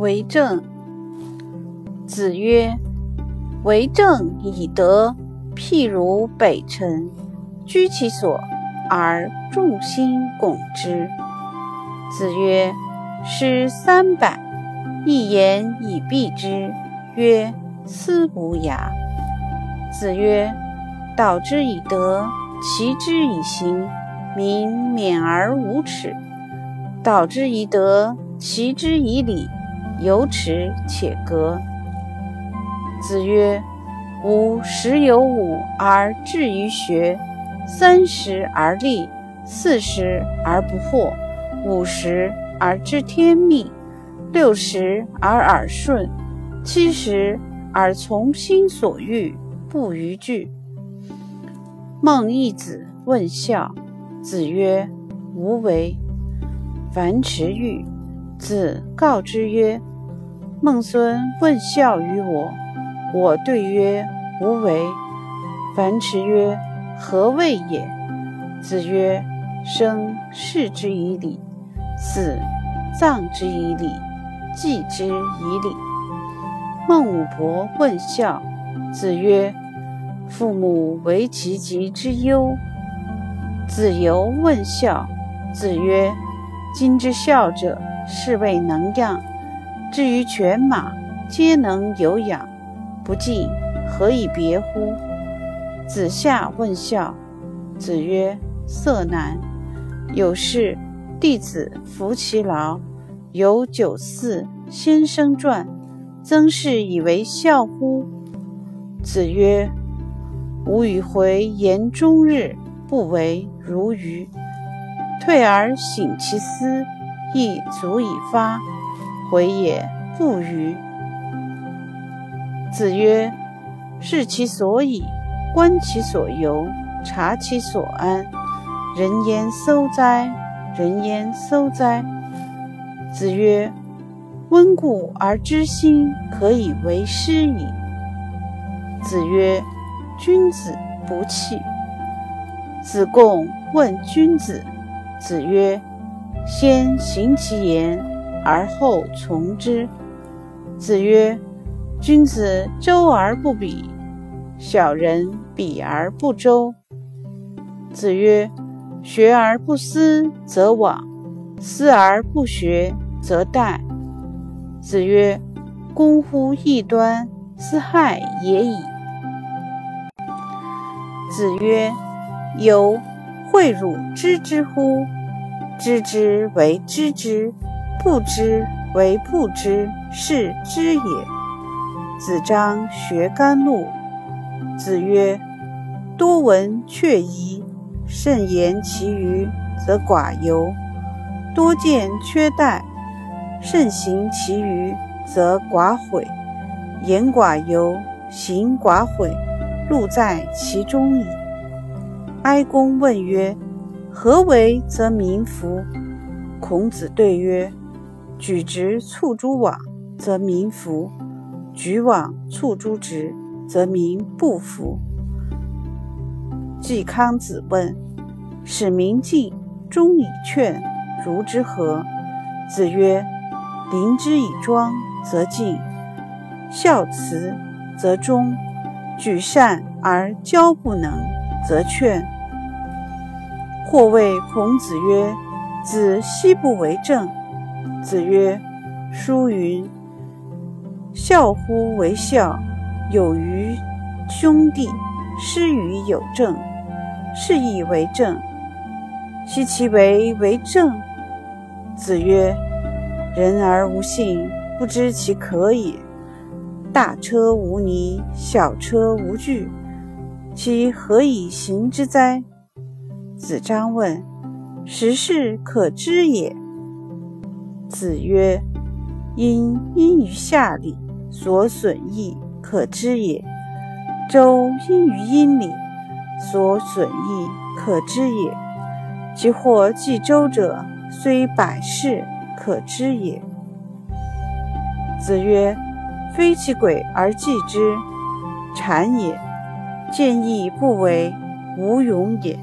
为政。子曰：“为政以德，譬如北辰，居其所而众星拱之。”子曰：“诗三百，一言以蔽之。”曰：“思无涯。”子曰：“导之以德，齐之以刑，民免而无耻；导之以德，齐之以礼，有耻且格。”子曰：“吾十有五而志于学，三十而立，四十而不惑，五十而知天命，六十而耳顺，七十而从心所欲，不逾矩。”孟义子问孝，子曰：“无为。”樊迟愈，子告之曰：“孟孙问孝于我。”我对曰：“无为。”樊迟曰：“何谓也？”子曰：“生视之以礼，死葬之以礼，祭之以礼。”孟武伯问孝，子曰：“父母为其疾之忧。”子游问孝，子曰：“今之孝者，是谓能养。至于犬马，皆能有养。”不敬，何以别乎？子夏问孝，子曰：“色难。”有事，弟子服其劳。有九四先生传，曾氏以为孝乎？子曰：“吾与回言终日，不为如鱼。退而省其思，亦足以发。回也不愚。”子曰：“视其所以，观其所由，察其所安。人焉搜哉？人焉搜哉？”子曰：“温故而知新，可以为师矣。”子曰：“君子不器。”子贡问君子。子曰：“先行其言，而后从之。”子曰。君子周而不比，小人比而不周。子曰：“学而不思则罔，思而不学则殆。”子曰：“攻乎异端，斯害也已。”子曰：“由诲汝知之乎？知之为知之，不知为不知，是知也。”子张学甘露。子曰：“多闻却疑，慎言其余，则寡尤；多见缺殆，慎行其余，则寡悔。言寡尤，行寡悔，路在其中矣。”哀公问曰：“何为则民服？”孔子对曰：“举直促诸枉，则民服。”举往促诸直，则民不服。季康子问：“使民敬，忠以劝，如之何？”子曰：“临之以庄，则敬；孝慈，则忠；举善而教不能，则劝。”或谓孔子曰：“子奚不为政？”子曰：“书云。”孝乎为孝，有于兄弟，施于有政，是亦为政。奚其为为政？子曰：人而无信，不知其可也。大车无泥，小车无锯，其何以行之哉？子张问：十事可知也？子曰。因因于下礼，所损益可知也；周因于阴礼，所损益可知也。其或继周者，虽百世，可知也。子曰：“非其鬼而祭之，谄也；见义不为，无勇也。”